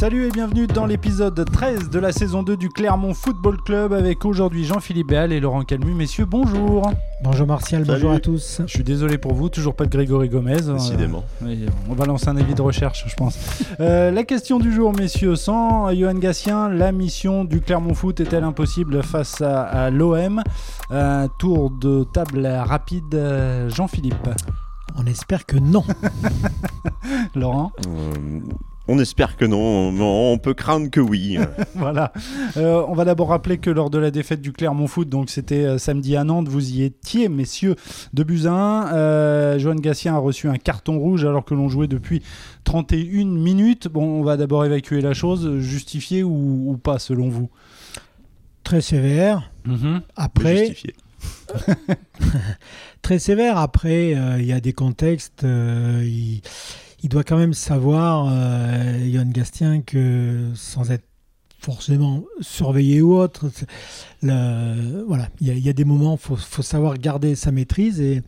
Salut et bienvenue dans l'épisode 13 de la saison 2 du Clermont Football Club avec aujourd'hui Jean-Philippe Béal et Laurent Calmu. Messieurs, bonjour. Bonjour Martial, Salut. bonjour à tous. Je suis désolé pour vous, toujours pas de Grégory Gomez. Décidément. Euh, oui, on va lancer un avis de recherche, je pense. Euh, la question du jour, messieurs, sans Johan Gatien, la mission du Clermont Foot est-elle impossible face à, à l'OM Un tour de table rapide, euh, Jean-Philippe. On espère que non. Laurent? Euh, on espère que non, mais on peut craindre que oui. Voilà. Euh, on va d'abord rappeler que lors de la défaite du Clermont Foot, donc c'était euh, samedi à Nantes, vous y étiez, messieurs, de buts à 1. Euh, Johan Gatien a reçu un carton rouge alors que l'on jouait depuis 31 minutes. Bon, on va d'abord évacuer la chose, justifiée ou, ou pas selon vous? Très sévère. Mhm. Après, Justifié. très sévère. Après, euh, il y a des contextes. euh, il, il doit quand même savoir, euh, Yann Gastien, que sans être forcément surveillé ou autre, voilà, il y, a- il y a des moments, il faut, faut savoir garder sa maîtrise. Et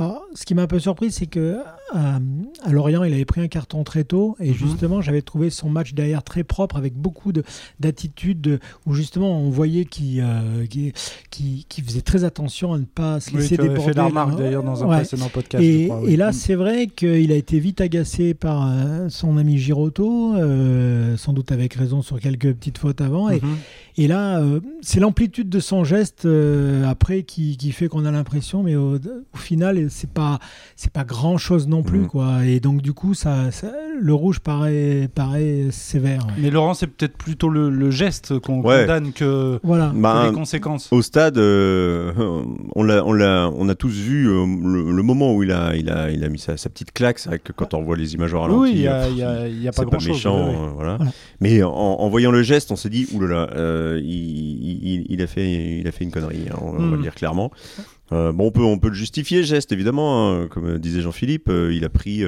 alors, ce qui m'a un peu surpris, c'est que à, à Lorient, il avait pris un carton très tôt, et Mhm. justement, j'avais trouvé son match derrière très propre, avec beaucoup de- d'attitude, de- où justement on voyait qu'il euh, faisait très attention à ne pas se Oui, laisser tu avais déborder. fait la remarque d'ailleurs dans un Ouais. précédent podcast. je Et, crois, oui. et là, Mhm. c'est vrai qu'il a été vite agacé par euh, son ami Girotto, euh, sans doute avec raison sur quelques petites fautes avant. Et, Mhm. et là, euh, c'est l'amplitude de son geste euh, après qui, qui fait qu'on a l'impression, mais au, au final, c'est pas c'est pas grand chose non plus, Mhm. quoi. Et donc du coup, ça, ça- le rouge paraît paraît sévère. Mais Laurent, c'est peut-être plutôt le, le geste qu'on Ouais. condamne que, Voilà. que Bah, les conséquences. Au stade, euh, on, l'a, on, l'a, on a tous vu euh, le, le moment où il a, il a, il a mis sa, sa petite claque. C'est vrai que quand on voit les images au ralenti, oui, il n'y a, euh, y a- y a pas pas, grand-chose. méchant. euh, voilà. Voilà. Mais en, en voyant le geste, on s'est dit, oulala, euh, il, il, il a fait, il a fait une connerie, hein, on, on va le dire clairement. Euh, bon, on peut, on peut le justifier, geste, évidemment. hein, comme disait Jean-Philippe, euh, il a pris.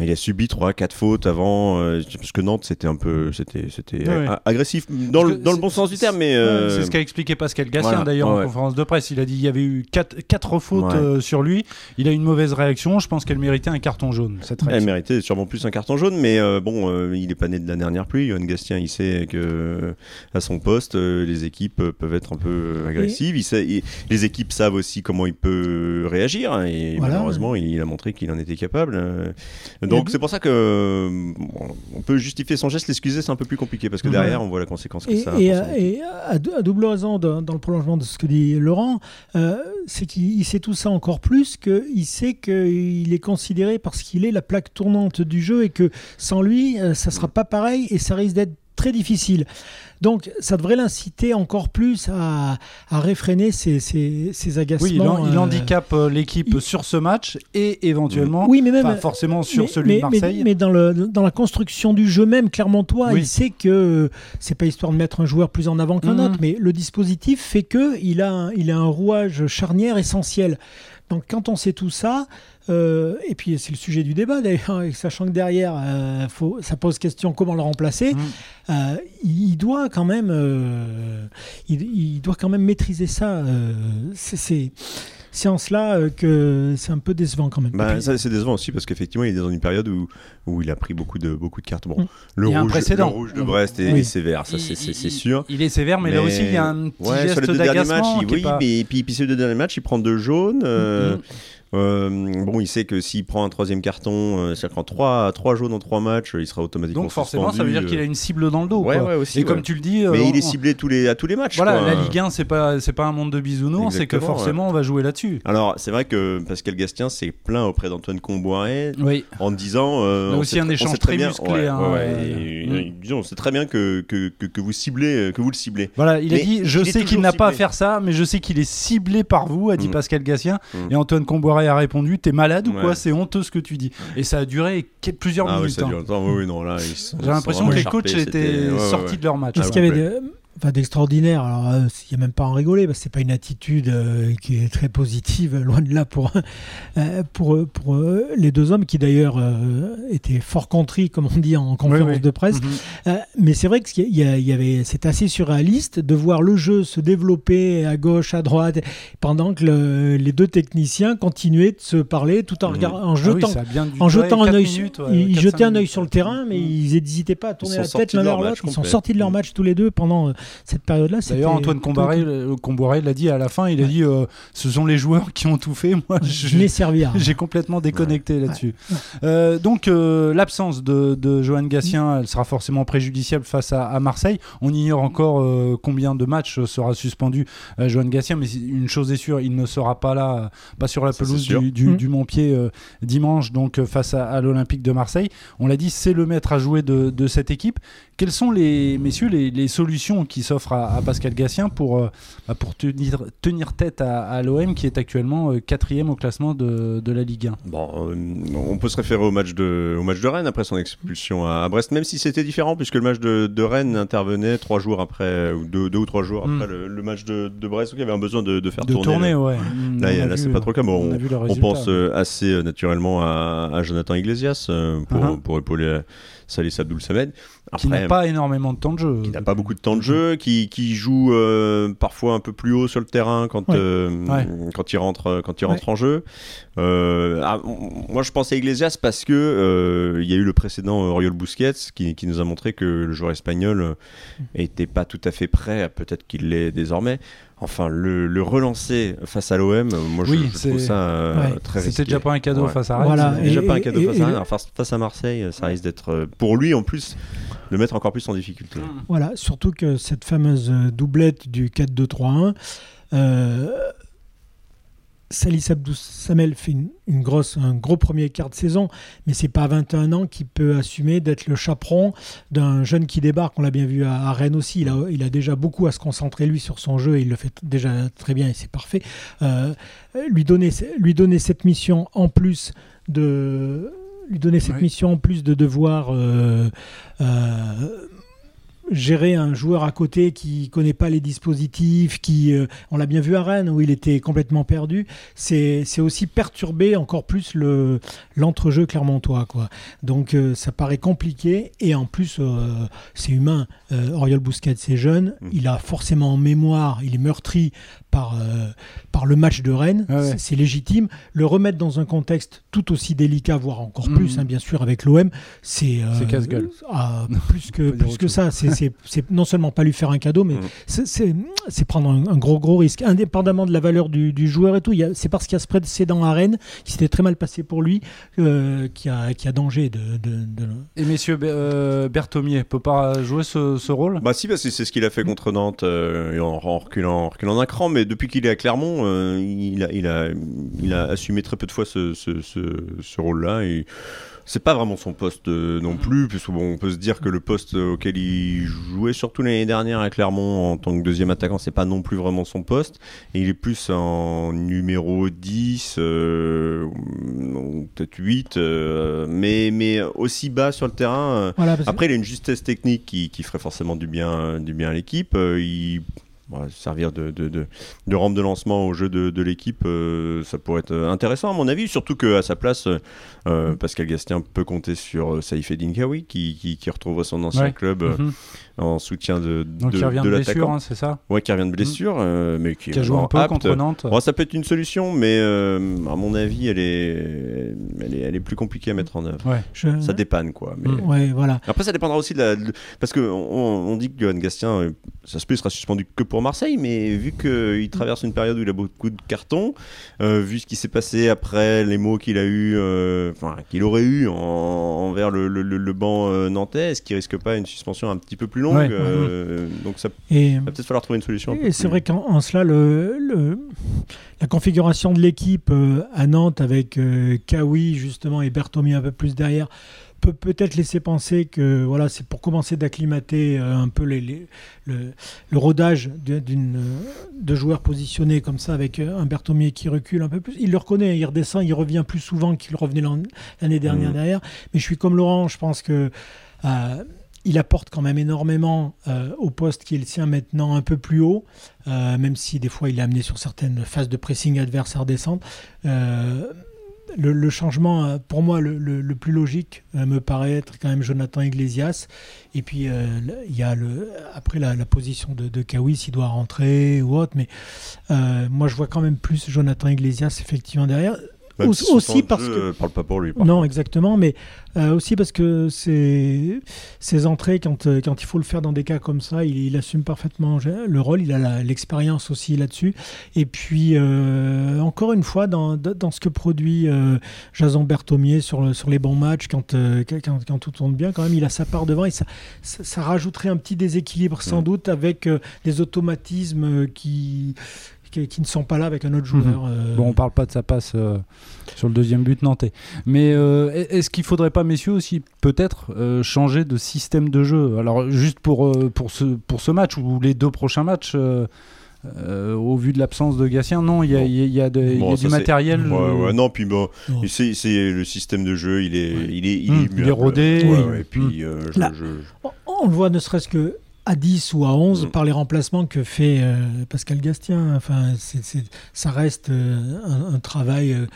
Il a subi 3-4 fautes avant, euh, parce que Nantes c'était un peu, c'était, c'était Ouais, ouais. a- agressif dans, le, que dans le c'est- bon sens du terme, mais Ouais, euh, C'est ce qu'a expliqué Pascal Gassien voilà, d'ailleurs ouais, en conférence de presse. Il a dit il y avait eu quatre, quatre fautes Ouais. euh, sur lui. Il a eu une mauvaise réaction. Je pense qu'elle méritait un carton jaune. Cette Elle réaction. méritait sûrement plus un carton jaune, mais bon, il est pas né de la dernière pluie. Johan Gastien, il sait que à son poste, les équipes peuvent être un peu agressives. Il sait- il- les équipes savent aussi comment il peut réagir, hein, et Voilà. malheureusement, il a montré qu'il en était capable. Euh. Donc deux- c'est pour ça que euh, bon, on peut justifier son geste, l'excuser, c'est un peu plus compliqué parce que derrière, on voit la conséquence que Et, ça. a et, à- équipe. et à, dou- à double raison, dans, dans le prolongement de ce que dit Laurent, euh, c'est qu'il il sait tout ça encore plus, qu'il sait qu'il est considéré parce qu'il est la plaque tournante du jeu et que sans lui, euh, ça sera pas pareil et ça risque d'être très difficile. Donc ça devrait l'inciter encore plus à, à réfréner ses, ses, ses agacements. Oui, il, en- il euh, handicape euh, l'équipe il- sur ce match et éventuellement, Oui, mais même enfin, forcément sur mais, celui mais- de Marseille. Mais, mais dans, le, dans la construction du jeu même, Clermontois, Oui. il sait que c'est pas histoire de mettre un joueur plus en avant qu'un Mhm. autre, mais le dispositif fait que il a, un- il a un rouage charnière essentiel. Donc quand on sait tout ça, euh, et puis c'est le sujet du débat d'ailleurs, sachant que derrière, euh, faut, ça pose question comment le remplacer, Mhm. euh, il doit quand même, euh, il, il doit quand même maîtriser ça. euh, c'est- en cela euh, que c'est un peu décevant quand même. Bah, ça c'est décevant aussi parce qu'effectivement il est dans une période où, où il a pris beaucoup de, beaucoup de cartes. Bon, Mm. le, Il y a un rouge, précédent. le rouge de Brest est, Oui. est sévère, ça c'est- sûr. Il est sévère, mais, là aussi il y a un petit Ouais, sur geste les deux derniers matchs, d'agacement. il, oui, pas- mais puis, puis sur les deux derniers matchs, il prend deux jaunes. euh, Mhm. Euh, bon, il sait que s'il prend un troisième carton, euh, c'est-à-dire qu'en trois, trois jaunes en trois matchs, il sera automatiquement Donc forcément, ça veut dire qu'il a euh. une cible dans le dos. Ouais, quoi. ouais, aussi. et comme tu le dis, Mais il est on- ciblé tous les, à tous les matchs. Voilà, quoi. la Ligue 1, c'est pas pas un monde de bisounours, c'est que forcément on va jouer là-dessus. Alors, c'est vrai que Pascal Gastien s'est plaint auprès d'Antoine Comboiré Oui. en disant. euh, on aussi sait- un on échange sait très bien- musclé, ouais, hein, ouais, mm. disons, c'est très bien que, que, que, que vous ciblez, que vous le ciblez. Voilà, il a dit Je sais qu'il n'a pas à faire ça, mais je sais qu'il est ciblé par vous, a dit Mm. Pascal Gassien. Mm. Et Antoine Comboiré a répondu T'es malade ou quoi. C'est honteux ce que tu dis. Et ça a duré plusieurs Ah oui, minutes. ça hein. dure longtemps. Oui, oui, non, là, ils sont- J'ai l'impression que les coachs étaient sortis ouais. de leur match. Parce Ah, qu'il y avait ouais. des- enfin, d'extraordinaire. Alors, euh, il n'y a même pas à en rigoler, parce que pas une attitude euh, qui est très positive, loin de là pour, euh, pour, pour euh, les deux hommes, qui d'ailleurs euh, étaient fort contris, comme on dit en conférence Oui, oui. de presse. Mhm. Euh, mais c'est vrai que il y a- il y avait, c'est assez surréaliste de voir le jeu se développer à gauche, à droite, pendant que le- les deux techniciens continuaient de se parler tout en, Mhm. regardant, en Ah oui, jetant en jetant un œil, minutes, sur- ouais, ils quatre, jetaient cinq un œil minutes. sur le terrain, mais Mm. ils n'hésitaient pas à tourner la tête l'un vers l'autre. Ils sont sortis de leur match tous les deux pendant euh, cette période-là. D'ailleurs, Antoine Comboiré l'a dit à la fin, il a dit euh, ce sont les joueurs qui ont tout fait. Moi, Je n'ai servi à rien. J'ai complètement déconnecté là-dessus. Euh, donc euh, l'absence de, de Johan Gatien, elle sera forcément préjudiciable face à, à Marseille. On ignore encore euh, combien de matchs sera suspendu euh, Johan Gatien, mais une chose est sûre, il ne sera pas là, pas sur la pelouse du, du, Mm. du Montpied euh, dimanche, donc euh, face à, à l'Olympique de Marseille. On l'a dit, c'est le maître à jouer de, de cette équipe. Quelles sont les messieurs les, les solutions qui s'offrent à, à Pascal Gatien pour euh, bah, pour tenir tenir tête à, à l'OM qui est actuellement euh, quatrième au classement de, de la Ligue 1 Bon, euh, on peut se référer au match de, au match de Rennes après son expulsion à, à Brest, même si c'était différent, puisque le match de, de Rennes intervenait trois jours après, ou deux, deux ou trois jours après Mm. le, le match de, de Brest, où il y avait un besoin de, de faire de tourner. tourner, le- ouais. Mm, Là, là, c'est pas trop le cas. Bon, on, pense euh, assez naturellement à, à Jonathan Iglesias euh, pour, Uh-huh. pour épauler Salis Abdoul Samed. Qui n'a pas énormément de temps de jeu. qui n'a pas beaucoup de temps de jeu, qui, qui joue euh, parfois un peu plus haut sur le terrain quand, Ouais. euh, Ouais. quand il rentre, quand il rentre en jeu. Euh, ah, moi, je pensais à Iglesias parce que euh, il y a eu le précédent euh, Oriol Busquets qui, qui nous a montré que le joueur espagnol euh, était pas tout à fait prêt, peut-être qu'il l'est désormais. Enfin, le, le relancer face à l'OM, moi, je, Oui, je c'est- trouve ça euh, Ouais. très risqué. C'était déjà pas un cadeau Ouais. face à Rennes. Voilà, déjà Et- pas un cadeau et- face, et à, alors, face, face à Marseille, ça risque d'être euh, pour lui en plus de mettre encore plus en difficulté. Voilà, surtout que cette fameuse euh, doublette du 4-2-3-1, euh, Salis Abdou Samel fait une, une grosse, un gros premier quart de saison, mais c'est pas à 21 ans qu'il peut assumer d'être le chaperon d'un jeune qui débarque. On l'a bien vu à, à Rennes aussi. Il a, il a déjà beaucoup à se concentrer lui sur son jeu et il le fait déjà très bien et c'est parfait. Euh, lui donner, lui donner cette mission en plus de lui donner cette Oui. mission en plus de devoir euh, euh, gérer un joueur à côté qui connaît pas les dispositifs, qui, euh, on l'a bien vu à Rennes où il était complètement perdu, c'est aussi perturber encore plus le l'entrejeu clermontois quoi. Donc euh, ça paraît compliqué et en plus euh, c'est humain. Oriol Bousquet c'est jeune, Mm. il a forcément en mémoire, il est meurtri par par le match de Rennes, Ah ouais. C'est- légitime. Le remettre dans un contexte tout aussi délicat, voire encore Mm. plus, hein, bien sûr avec l'OM, c'est C'est casse-gueule. ah, plus que plus que ça. C'est- C'est non seulement pas lui faire un cadeau, mais Mm. c'est- prendre un, un gros gros risque, indépendamment de la valeur du, du joueur et tout. il y a- C'est parce qu'il y a ce précédent à Rennes qui s'était très mal passé pour lui, euh, qui a qui a danger de, de, de- Et messieurs, euh, Berthomier peut pas jouer ce, ce rôle? Bah si, bah, c'est c'est ce qu'il a fait contre Nantes euh, en, en reculant, en reculant d'un cran, mais depuis qu'il est à Clermont, euh, il, a, il, a, il a assumé très peu de fois ce, ce, ce, ce rôle-là. Et c'est pas vraiment son poste euh, non plus, puisque bon, on peut se dire que le poste auquel il jouait surtout l'année dernière à Clermont en tant que deuxième attaquant, c'est pas non plus vraiment son poste. Et il est plus en numéro 10, euh, peut-être 8, euh, mais, mais aussi bas sur le terrain. euh, Voilà, après, il a une justesse technique qui, qui ferait forcément du bien, du bien à l'équipe. Euh, il voilà, servir de, de, de, de rampe de lancement au jeu de, de l'équipe, euh, ça pourrait être intéressant à mon avis. Surtout qu'à sa place, euh, euh, Pascal Gastien peut compter sur euh, Saïf Edinkawi qui, qui, qui retrouve son ancien Ouais. club euh, Mhm. en soutien de, Donc de, il revient de de, blessure, hein, c'est ça Ouais, qui revient de blessure, euh, mais qui, Qui a est joué un vraiment peu apte. contre Nantes. Bon, ça peut être une solution, mais euh, à mon avis, elle est, elle est, elle est plus compliquée à mettre en œuvre. Ouais. je- Ça dépanne, quoi. Mais... Mm. ouais, voilà. Après, ça dépendra aussi de la. Parce qu'on on, on dit que Johan Gastien, euh, ça se peut, il sera suspendu que pour Marseille, mais vu qu'il traverse une période où il a beaucoup de cartons, euh, vu ce qui s'est passé après, les mots qu'il a eu, euh, enfin, qu'il aurait eu en- envers le, le, le- le banc euh, nantais, est-ce qu'il risque pas une suspension un petit peu plus longue Ouais. euh, Donc, ça Et va peut-être falloir trouver une solution. un Et c'est vrai qu'en en cela, le, le- la configuration de l'équipe à Nantes avec Kawi justement et Bertomi un peu plus derrière peut peut-être laisser penser que voilà, c'est pour commencer d'acclimater euh, un peu les, les- le, le rodage d'une, euh, de joueurs positionnés comme ça avec euh, un Bertomier qui recule un peu plus. Il le reconnaît, il redescend, il revient plus souvent qu'il revenait l'an- l'année dernière Mhm. derrière. Mais je suis comme Laurent, je pense que euh, il apporte quand même énormément au poste qui est le sien maintenant un peu plus haut, même si des fois il est amené sur certaines phases de pressing adversaire descente le, changement, euh, pour moi, le, plus logique euh, me paraît être quand même Jonathan Iglesias. Et puis, euh, il y a le, après la, position de, de Kawhi, s'il doit rentrer ou autre. Mais moi, je vois quand même plus Jonathan Iglesias effectivement derrière aussi parce que parle pas pour lui. non, exactement, mais euh, aussi parce que ses, ses entrées, quand, euh, quand il faut le faire dans des cas comme ça, il, assume parfaitement le rôle. Il a l'expérience aussi là-dessus. Et puis euh, encore une fois, dans, dans, ce que produit Jason Berthomier sur, sur les bons matchs, quand, quand, quand, tout tourne bien, quand même, il a sa part devant et ça, ça, rajouterait un petit déséquilibre sans doute avec des automatismes qui qui, ne sont pas là avec un autre joueur. Mhm. Euh. Bon, on parle pas de sa passe euh, sur le deuxième but nantais. Mais euh, est-ce qu'il faudrait pas, messieurs, aussi peut-être changer de système de jeu? Alors, juste pour, pour, ce, pour ce match ou les deux prochains matchs. au vu de l'absence de Gatien, non, il y a, y a, du matériel. non, puis bon, c'est le système de jeu, il est, il est, il est, il est rodé. et puis, On le voit ne serait-ce que à 10 ou à 11 mm. par les remplacements que fait euh, Pascal Gastien. Enfin, ça reste euh, un, travail euh,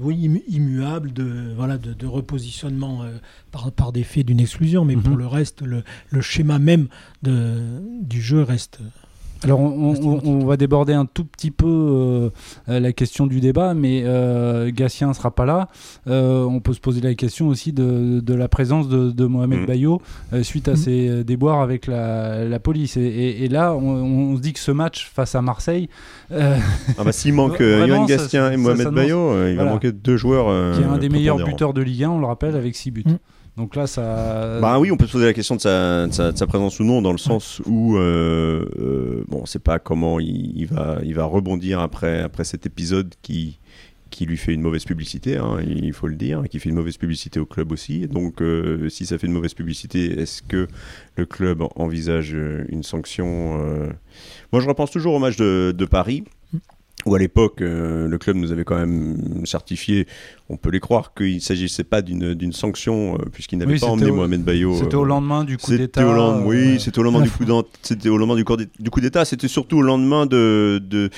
oui, immuable de, voilà, de, repositionnement par, par des faits d'une exclusion, mais pour mm-hmm. le reste, le, le, schéma même de, du jeu reste alors on, va déborder un tout petit peu euh, euh, la question du débat, mais euh, Gatien ne sera pas là. on peut se poser la question aussi de, la présence de, Mohamed mmh. Bayo suite à mmh. ses déboires avec la, police. Et, là, on, se dit que ce match face à Marseille... ah bah, S'il manque Yoann Gastien et Mohamed Bayo, il va manquer deux joueurs. qui est un des meilleurs buteurs de Ligue 1, on le rappelle, avec 6 buts. Mmh. Donc là, ça. Bah oui, on peut se poser la question de sa, présence ou non, dans le sens où euh, euh, bon, c'est pas comment il, va, il va rebondir après, après cet épisode qui, qui lui fait une mauvaise publicité, hein, il faut le dire, qui fait une mauvaise publicité au club aussi. Donc, euh, si ça fait une mauvaise publicité, est-ce que le club envisage une sanction Moi, je repense toujours au match de Paris où à l'époque, le club nous avait quand même certifié on peut les croire qu'il ne s'agissait pas d'une sanction, euh, puisqu'il n'avait pas emmené Mohamed Bayo. C'était au euh, lendemain du coup d'État. oui, c'était au lendemain du coup C'était au lendemain du, coup d'État. C'était surtout au lendemain de,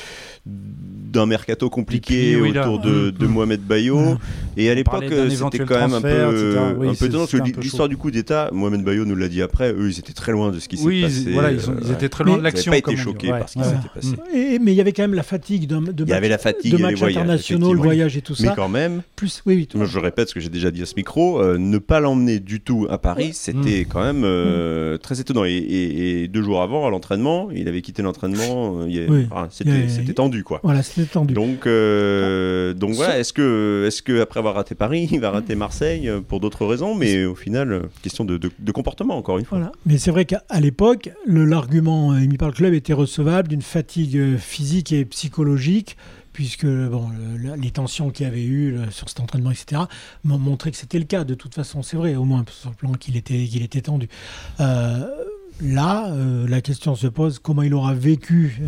d'un mercato compliqué autour de, de, Mohamed Bayo. Et à l'époque, c'était quand même un peu, un peu étonnant, parce que l'histoire du coup d'État, Mohamed Bayo nous l'a dit après, eux, ils étaient très loin de ce qui s'est passé. Voilà, ils, ils, étaient très loin de l'action. Ils n'avaient pas été choqués par ce qui s'était passé. Mais il y avait quand même la fatigue de matchs internationaux, le voyage et tout ça. Mais quand même, oui, je répète ce que j'ai déjà dit à ce micro, euh, ne pas l'emmener du tout à Paris, c'était mm. quand même euh, mm. très étonnant. Et, deux jours avant, à l'entraînement, il avait quitté l'entraînement, euh, c'était tendu, quoi. Voilà, c'était tendu. Donc, donc voilà, est-ce que, est que après avoir raté Paris, il va rater Marseille pour d'autres raisons Mais au final, question de, comportement, encore une fois. Voilà. Mais c'est vrai qu'à l'époque, l'argument émis par le club était recevable d'une fatigue physique et psychologique puisque bon, les tensions qu'il y avait eu sur cet entraînement, etc., m'ont montré que c'était le cas. De toute façon, c'est vrai, au moins sur le plan qu'il était, qu'il était tendu. Euh, là, euh, la question se pose comment il aura vécu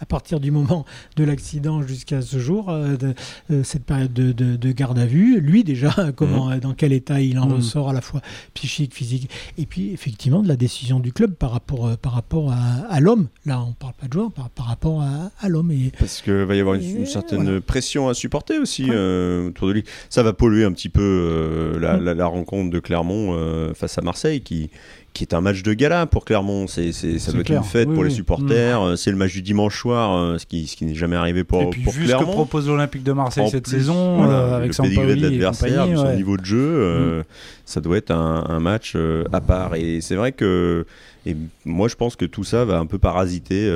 à partir du moment de l'accident jusqu'à ce jour, euh, de, euh, cette période de, garde à vue, lui déjà, comment, mmh. dans quel état il en mmh. ressort à la fois psychique, physique, et puis effectivement de la décision du club par rapport, euh, par rapport à, l'homme. Là, on ne parle pas de joueur, par, rapport à, l'homme. Et, Parce qu'il va y avoir une, certaine pression à supporter aussi autour de lui. Ça va polluer un petit peu la, mmh. la, rencontre de Clermont face à Marseille qui qui est un match de gala pour Clermont. C'est, ça doit être une fête pour les supporters. Mm. C'est le match du dimanche soir, euh, ce qui, ce qui n'est jamais arrivé pour, et puis, pour vu Clermont. ce que propose l'Olympique de Marseille cette saison, euh, avec son niveau de jeu, euh, mm. ça doit être un, un match à part. Et c'est vrai que et moi, je pense que tout ça va un peu parasiter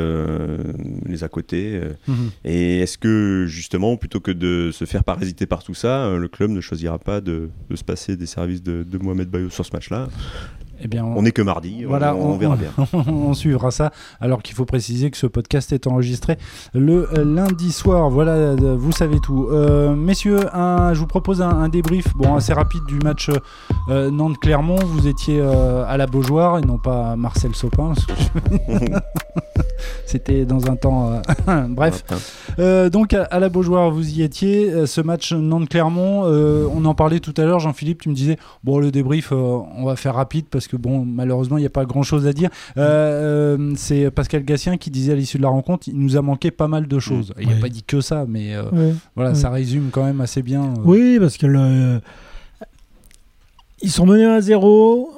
les à côté. Mm-hmm. Et est-ce que, justement, plutôt que de se faire parasiter par tout ça, le club ne choisira pas de, de se passer des services de, de Mohamed Bayo sur ce match-là? Eh bien, on n'est que mardi, voilà, on, verra bien. on suivra ça, alors qu'il faut préciser que ce podcast est enregistré le euh, lundi soir. Voilà, euh, vous savez tout. Euh, messieurs, je vous propose un, débrief bon, assez rapide du match Nantes-Clermont. Vous étiez à la Beaujoire et non pas à Marcel Sopin. C'était dans un temps. Bref. Donc à, à la Beaujoire, vous y étiez. Ce match Nantes-Clermont, on en parlait tout à l'heure. Jean-Philippe, tu me disais bon le débrief, on va faire rapide parce que bon malheureusement il n'y a pas grand-chose à dire. Euh, euh, C'est Pascal Gassien qui disait à l'issue de la rencontre, il nous a manqué pas mal de choses. Il n'a Ouais. pas dit que ça, mais euh, Ouais. voilà, Ouais. ça résume quand même assez bien. euh, Oui, parce que le... ils sont menés à zéro.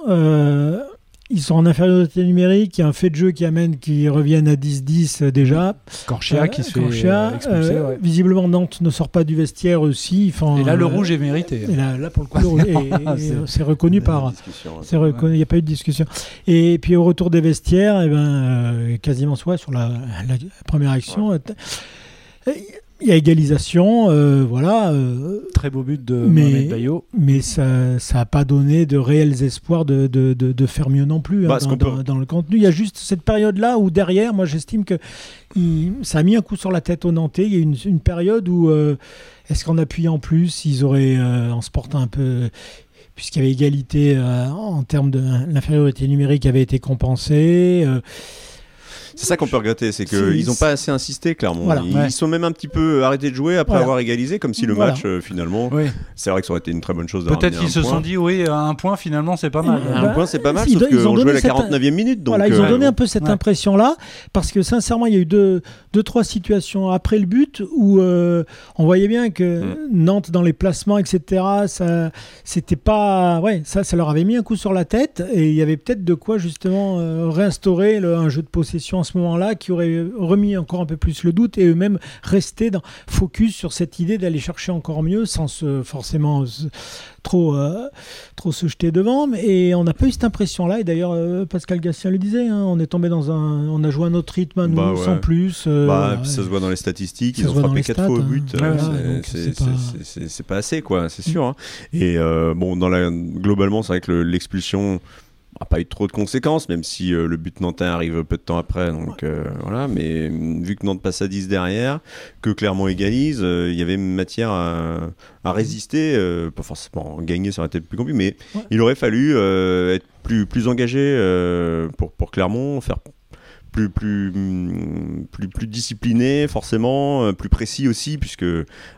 Euh, Ils sont en infériorité numérique. Il y a un fait de jeu qui amène qu'ils reviennent à 10-10 euh, déjà. Corchia qui se fait Corchia, euh, expulser. euh, ouais. Visiblement, Nantes ne sort pas du vestiaire aussi. Et là, le euh, rouge est mérité. et là, là, pour le coup, le rouge est- C'est- reconnu par. Il n'y a pas eu de discussion. Et puis au retour des vestiaires, eh ben, euh, quasiment soit sur la, la première action, euh, il y a égalisation, euh, voilà, euh, Très beau but de Mais- Mohamed Bayo. mais ça n'a pas donné de réels espoirs de, de, de- de faire mieux non plus hein, Bah, dans, peut- le contenu. Il y a juste cette période-là où derrière, moi j'estime que il- ça a mis un coup sur la tête aux Nantais. Il y a eu une, une période où, euh, est-ce qu'en appuyant plus, ils auraient, en se portant un peu, puisqu'il y avait égalité en termes de l'infériorité numérique avait été compensée. C'est ça qu'on peut regretter, c'est qu'ils n'ont pas assez insisté, clairement. Voilà. Ils, Ouais. ils sont même un petit peu arrêtés de jouer après Voilà. avoir égalisé, comme si le Voilà. match, euh, finalement, Oui. c'est vrai que ça aurait été une très bonne chose Peut-être qu'ils se point. sont dit, oui, un point finalement, c'est pas mal. Un Bah, point, c'est pas mal, ils sauf qu'on jouait donné la cette- 49e minute. Donc, voilà, ils ont euh, donné un peu cette Ouais. impression-là, parce que sincèrement, il y a eu deux, deux trois situations après le but où euh, on voyait bien que Mm. Nantes, dans les placements, etc., ça, c'était pas, ouais, ça, ça leur avait mis un coup sur la tête, et il y avait peut-être de quoi justement euh, réinstaurer le- un jeu de possession ce moment-là qui aurait remis encore un peu plus le doute et eux-mêmes rester dans, focus sur cette idée d'aller chercher encore mieux sans se, forcément se- trop, euh, trop se jeter devant. mais- Et on n'a pas eu cette impression-là. Et d'ailleurs, euh, Pascal Gassien le disait, hein, on est tombé dans un, on a joué à notre rythme à nous, Bah ouais. sans plus. euh, Bah, ça se voit dans les statistiques, ils ont frappé les 4 stats, fois au but, c'est- pas- assez, quoi, c'est sûr. hein. Et bon, dans la, globalement, c'est vrai que le- l'expulsion pas eu trop de conséquences, même si euh, le but nantais arrive peu de temps après. Donc euh, voilà, mais euh, vu que Nantes passe à 10 derrière, que Clermont égalise, euh, il y avait matière à, à résister. pas forcément gagner, ça aurait été plus compliqué, mais Ouais. il aurait fallu être plus, plus engagé pour, pour Clermont, faire plus, plus, hum, plus, plus discipliné, forcément, euh, plus précis aussi, puisque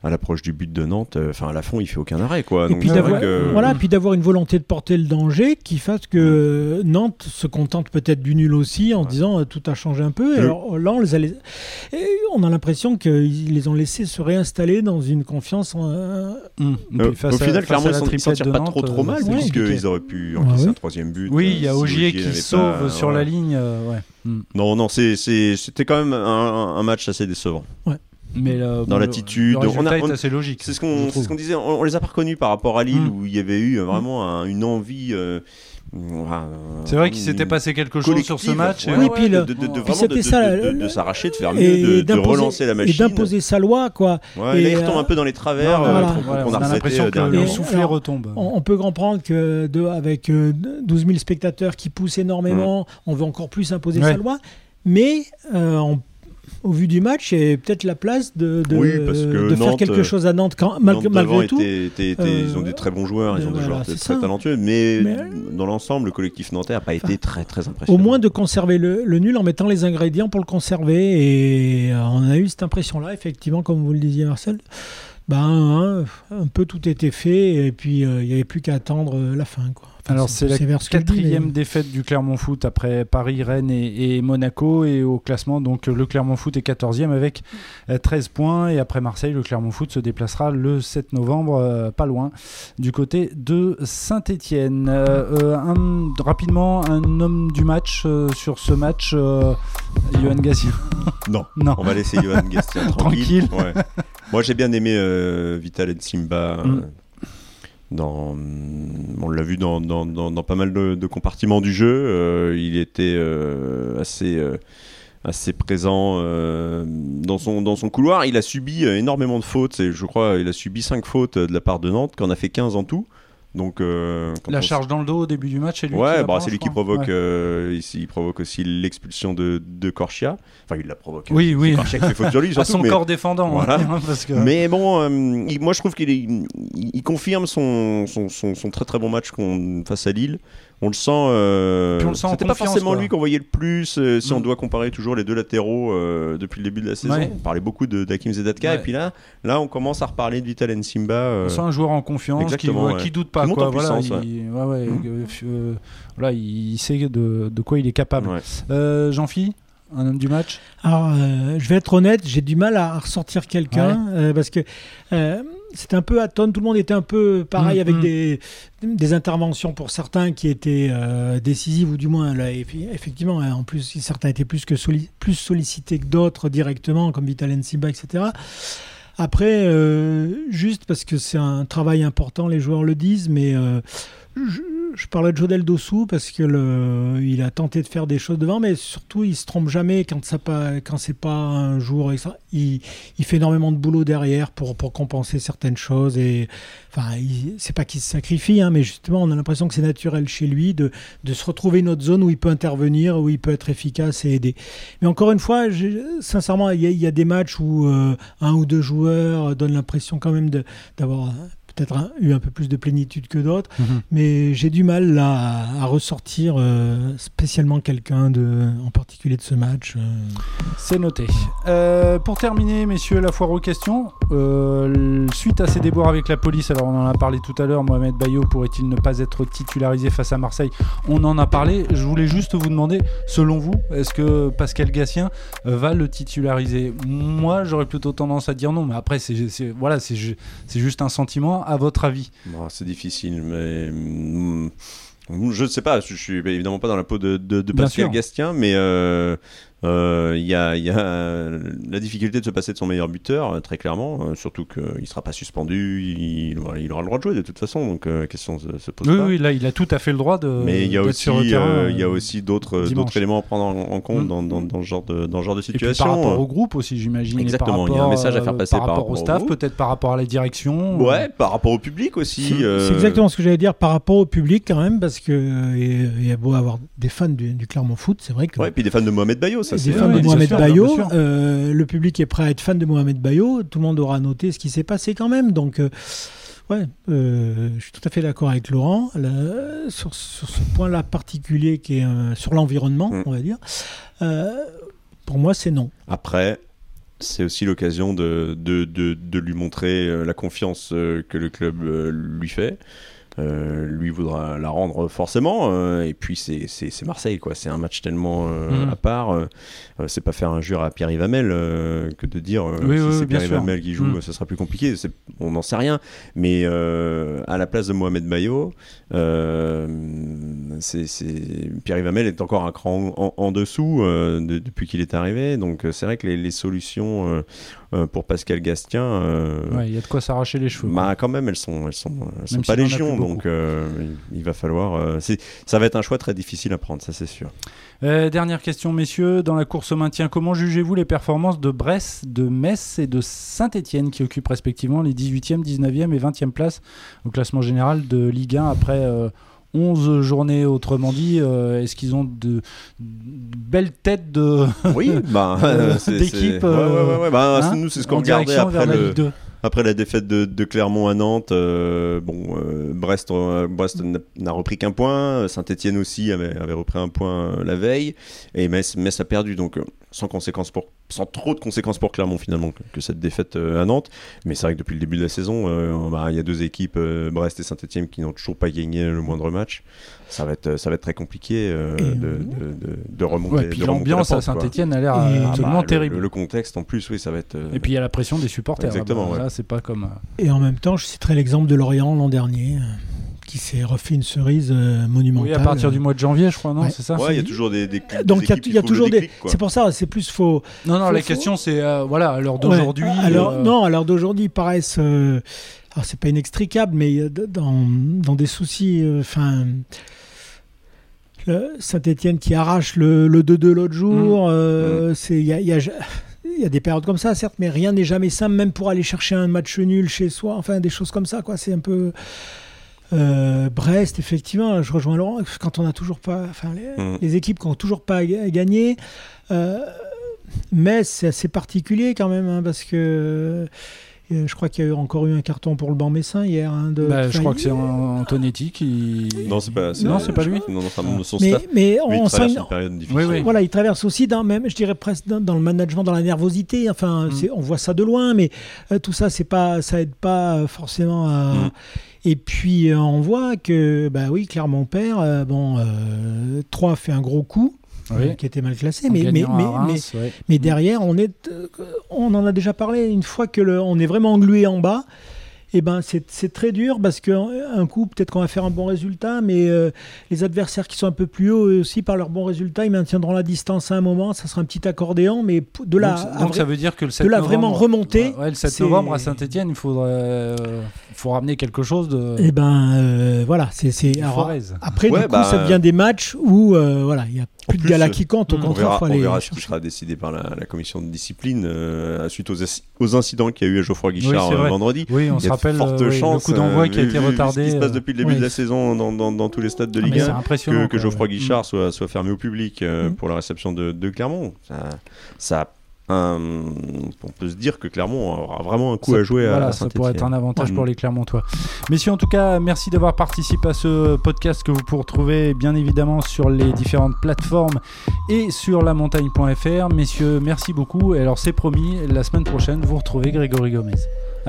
à l'approche du but de Nantes, euh, enfin à la fond, il fait aucun arrêt, quoi. Et Donc puis d'avoir que- voilà, puis d'avoir une volonté de porter le danger qui fasse que Nantes se contente peut-être du nul aussi en Ouais. disant euh, tout a changé un peu. Et alors là, on, les a les- et on a l'impression qu'ils les ont laissés se réinstaller dans une confiance. en- euh, Hum. Euh, face au à- final, face clairement, à ils la s'en- tirent pas Nantes, trop trop mal, puisqu'ils auraient pu Ah encaisser oui. un troisième but. Oui, euh, il y a si Ogier qui n'avait sauve pas- sur la ligne. euh, ouais. Hum. Non, non, c'était quand même un, un match assez décevant. Mais euh, Dans bon, l'attitude, on a- est on- assez logique. C'est ce qu'on ce disait, on, on les a pas reconnus par rapport à Lille, Mm. où il y avait eu euh, vraiment un- une envie. euh, C'est vrai qu'il une- s'était passé quelque chose sur ce match. et ouais, Oui, ouais, puis de, le- de- de- de Puis vraiment c'était de- ça, de- de- le- de s'arracher, de faire mieux, et de, relancer la Et machine. d'imposer sa loi, quoi. Ouais, et, là, il retombe euh, un peu dans les travers Non, euh, voilà. Voilà, on a l'impression euh, que le soufflet retombe. On, on peut comprendre que de, avec euh, 12 000 spectateurs qui poussent énormément, on veut encore plus imposer Mm. Ouais. sa loi. Mais euh, on- au vu du match, a peut-être la place de, de, Oui, parce que de faire quelque euh, chose à Nantes quand, mal- Nantes malgré tout. était- était- était- Euh, ils ont des très bons joueurs, ils ont des joueurs très talentueux, mais, Mais- dans l'ensemble, le collectif nantais n'a pas été très très Au impressionnant. moins de conserver le, le nul en mettant les ingrédients pour le conserver. Et euh, on a eu cette impression-là, effectivement, comme vous le disiez, Marcel. Ben, hein, un peu tout était fait et puis euh, il n'y avait plus qu'à attendre euh, la fin. Quoi. Alors c'est la mais- quatrième défaite du Clermont Foot après Paris, Rennes et, et Monaco et au classement donc le Clermont Foot est 14e avec euh, 13 points et après Marseille le Clermont Foot se déplacera le 7 novembre euh, pas loin du côté de Saint-Étienne. rapidement un homme du match euh, sur ce match euh, Johan Gassien. Non. non. On va laisser Johan Gastien tranquille. Tranquille. Ouais. Moi, j'ai bien aimé euh, Vital Simba. Mm. On l'a vu dans, dans, dans, pas mal de, compartiments du jeu. Euh, il était euh, assez, euh, assez présent dans, son, dans son couloir. Il a subi énormément de fautes. Et je crois il a subi 5 fautes de la part de Nantes, qu'on a fait 15 en tout. Donc, euh, La on- charge dans le dos au début du match, c'est lui qui Ouais, la bah, c'est lui qui provoque, Ouais. euh, il provoque aussi l'expulsion de, de Corchia. Enfin, il la provoque. Oui, oui. Corchia qui fait faute sur lui, À surtout. son mais... corps défendant. Voilà. hein, parce que... Mais bon, euh, il- moi je trouve qu'il il, confirme son, son, son- son très très bon match face à Lille, on le sent. euh, Puis on le sent en C'était pas forcément quoi. lui qu'on voyait le plus. euh, si on Mm. doit comparer toujours les deux latéraux euh, depuis le début de la saison, Ouais. on parlait beaucoup de d'Hakim Zedatka. Ouais. Et puis là, là, on commence à reparler de Vital Nsimba. euh, On sent un joueur en confiance qui, ouais, qui doute pas. Qui quoi. en Voilà, puissance, il, ouais, ouais, Mm. voilà, il sait de, de quoi il est capable. ouais. Euh, Jean-Phi, un homme du match? Alors, euh, je vais être honnête, j'ai du mal à ressortir quelqu'un euh, parce que euh, c'était un peu à tonne. Tout le monde était un peu pareil Mm, avec mm. des, des interventions pour certains qui étaient euh, décisives ou du moins là, eff- effectivement. hein, en plus, certains étaient plus que solli- plus sollicités que d'autres directement, comme Vital Nsiba, etc. Après, euh, juste parce que c'est un travail important, les joueurs le disent, mais euh, je, je parlais de Jodel Dossou parce que il a tenté de faire des choses devant, mais surtout il se trompe jamais quand ça pas, quand c'est pas un jour. Il, fait énormément de boulot derrière pour, pour compenser certaines choses et enfin c'est pas qu'il se sacrifie, hein, mais justement on a l'impression que c'est naturel chez lui de, de se retrouver une autre zone où il peut intervenir, où il peut être efficace et aider. Mais encore une fois, sincèrement, il y, a- des matchs où euh, un ou deux joueurs donnent l'impression quand même d'avoir peut-être eu un peu plus de plénitude que d'autres. Mais j'ai du mal là à, à ressortir euh, spécialement quelqu'un de, en particulier de ce match. euh. C'est noté. Euh, pour terminer, messieurs, la foire aux questions. suite à ces déboires avec la police, alors on en a parlé tout à l'heure, Mohamed Bayo pourrait-il ne pas être titularisé face à Marseille? On en a parlé. Je voulais juste vous demander, selon vous, est-ce que Pascal Gassien va le titulariser? Moi, j'aurais plutôt tendance à dire non, mais après, c'est c'est- voilà, c'est juste un sentiment. À votre avis Bon, c'est difficile, mais. mm, Je ne sais pas, je suis évidemment pas dans la peau de, de, Pascal. Gastien, mais euh, euh, il y, a, y a la difficulté de se passer de son meilleur buteur, euh, très clairement, euh, surtout qu'il ne sera pas suspendu, il, aura le droit de jouer de toute façon, donc euh, la question se, se pose Oui, pas. oui, là, il a tout à fait le droit de. Mais il y a aussi, euh, il y a euh, aussi d'autres d'autres éléments à prendre en, en compte Mm. dans, dans, dans ce genre de, dans ce genre de Et puis situation. par rapport au groupe aussi, j'imagine. et Exactement, il y a un message à faire euh, passer par par rapport au rapport au staff, peut-être par rapport à la direction. Ouais, par rapport au public aussi. C'est euh, c'est exactement ce que j'allais dire par rapport au public quand même, parce que euh, il y a beau avoir des fans du, du Clermont Foot, c'est vrai que Ouais, puis des fans de Mohamed Bayo, ça des c'est. fans de Mohamed Bayo, euh, le public est prêt à être fan de Mohamed Bayo, tout le monde aura noté ce qui s'est passé quand même, donc euh, ouais, euh, je suis tout à fait d'accord avec Laurent Là, sur, sur ce point-là particulier qui est euh, sur l'environnement, Mm. on va dire. Euh, pour moi, c'est non. Après, c'est aussi l'occasion de, de, de, de lui montrer la confiance que le club lui fait. Euh, lui voudra la rendre forcément. euh, et puis c'est- Marseille, quoi. C'est un match tellement euh, Mhm. à part. c'est pas faire injure à Pierre Yvamel que de dire Oui, si oui, c'est Pierre. Yvamel qui joue, Mhm. ça sera plus compliqué. On n'en sait rien. Mais à la place de Mohamed Bayo, c'est Pierre Yvamel est encore un cran en, en dessous de- depuis qu'il est arrivé. Donc c'est vrai que les, les solutions euh, pour Pascal Gastien, euh, Ouais, il y a de quoi s'arracher les cheveux. bah, quand même, elles sont, elles sont, elles sont pas légion. Donc euh, il, il va falloir. ça va être un choix très difficile à prendre, ça c'est sûr. Dernière question, messieurs. Dans la course au maintien, comment jugez-vous les performances de Brest, de Metz et de Saint-Etienne qui occupent respectivement les 18e, 19e et 20e places au classement général de Ligue 1 après 11 journées Autrement dit, euh, est-ce qu'ils ont de, de belles têtes de, Oui, Euh, c'est- d'équipe, ouais, ouais, ouais, bah, hein, nous, c'est ce qu'on en regardait après la le, 2 Après la défaite de, de Clermont à Nantes, euh, bon, euh, Brest, euh, Brest n'a- repris qu'un point, Saint-Etienne aussi avait, avait repris un point euh, la veille, et Metz, Metz a perdu, donc euh, sans, conséquences pour, sans trop de conséquences pour Clermont finalement que, que cette défaite euh, à Nantes. Mais c'est vrai que depuis le début de la saison, euh, bah, il y a deux équipes, euh, Brest et Saint-Etienne, qui n'ont toujours pas gagné le moindre match. Ça va être, ça va être très compliqué euh, Et, de, de, de, de remonter. Ouais, puis l'ambiance la à. Saint-Etienne a l'air Et- Ah, absolument bah, le- terrible. Le, le contexte en plus, oui, ça va être. euh, Et puis il y a la pression des supporters. Exactement, ouais. Là, c'est pas comme. Et en même temps, je citerai l'exemple de Lorient l'an dernier, euh, qui s'est refait une cerise euh, monumentale. Oui, à partir du mois de janvier, je crois, non Ouais. C'est ça Ouais, il y a toujours des, des, des Donc il y a, y toujours des. C'est pour ça, c'est plus faux. Non, non, Faut- la faut- question c'est euh, voilà, à l'heure d'aujourd'hui. Ouais, alors, euh, Non, à l'heure d'aujourd'hui, ils paraissent. euh, alors, c'est pas inextricable, mais euh, dans, dans des soucis. euh, Enfin. Saint-Etienne qui arrache le, le 2-2 l'autre jour. euh, c'est- Il y a, il y a- il y a des périodes comme ça, certes, mais rien n'est jamais simple, même pour aller chercher un match nul chez soi. Enfin, des choses comme ça, quoi. C'est un peu. Euh, Brest, effectivement, je rejoins Laurent, quand on n'a toujours pas. Enfin, les, Mm. les équipes qui n'ont toujours pas ga- gagné. euh, mais c'est assez particulier quand même, hein, parce que Euh, Je crois qu'il y a eu encore eu un carton pour le banc messin hier. hein, de Bah, je crois que c'est An- Antonetti qui. Non, c'est pas. Non, c'est pas lui. Non, son mais, staff. mais Lui, on il sent traverse une- période difficile. Oui, oui. Voilà, il traverse aussi dans même, je dirais presque dans, dans le management, dans la nervosité. Enfin, Mm. on voit ça de loin, mais euh, tout ça, c'est pas, ça aide pas forcément à. Mm. Et puis euh, on voit que, bah oui, Clermont perd. euh, bon, euh, 3 fait un gros coup. Oui. euh, qui était mal classé, mais, mais, mais, Reims, mais, ouais. mais derrière, on est, euh, on en a déjà parlé une fois que le, on est vraiment englué en bas. Et ben c'est c'est très dur parce que euh, un coup peut-être qu'on va faire un bon résultat, mais euh, les adversaires qui sont un peu plus hauts aussi par leurs bons résultats, ils maintiendront la distance à un moment. Ça sera un petit accordéon, mais de là, donc, à donc vrai- ça veut dire que le 7 de là novembre, vraiment remonter, Ouais, le 7 c'est- novembre à Saint-Etienne, il faudrait, euh, faut ramener quelque chose de. eh ben euh, voilà, c'est après Ouais, du coup bah, ça devient des matchs où euh, voilà il y a plus de plus, euh, qui comptent, au on On contraire verra, faut on aller verra ce qui sera décidé par la, la commission de discipline euh, suite aux, aux incidents qu'il y a eu à Geoffroy Guichard vendredi. Oui, on Il se y a de rappelle fortes euh, oui, chances, le coup d'envoi euh, qui a été retardé. Ce qui se passe euh, depuis le début oui. de la saison dans, dans- dans tous les stades de ah, Ligue mais 1. c'est impressionnant. que, que. Geoffroy Mm. Guichard soit, soit fermé au public Mm. pour la réception de, de Clermont. Ça, ça on peut se dire que Clermont aura vraiment un coup Ça- à jouer voilà, à ça pourrait être un avantage Ouais. pour les Clermontois. Messieurs, en tout cas, merci d'avoir participé à ce podcast que vous pouvez retrouver bien évidemment sur les différentes plateformes et sur lamontagne.fr. Messieurs, merci beaucoup. Et alors, c'est promis, la semaine prochaine, vous retrouvez Grégory Gomez.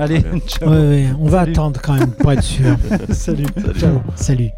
Allez, ciao. Ouais, ouais, on va Salut. attendre quand même pour être sûr. Salut. Salut. Ciao, salut.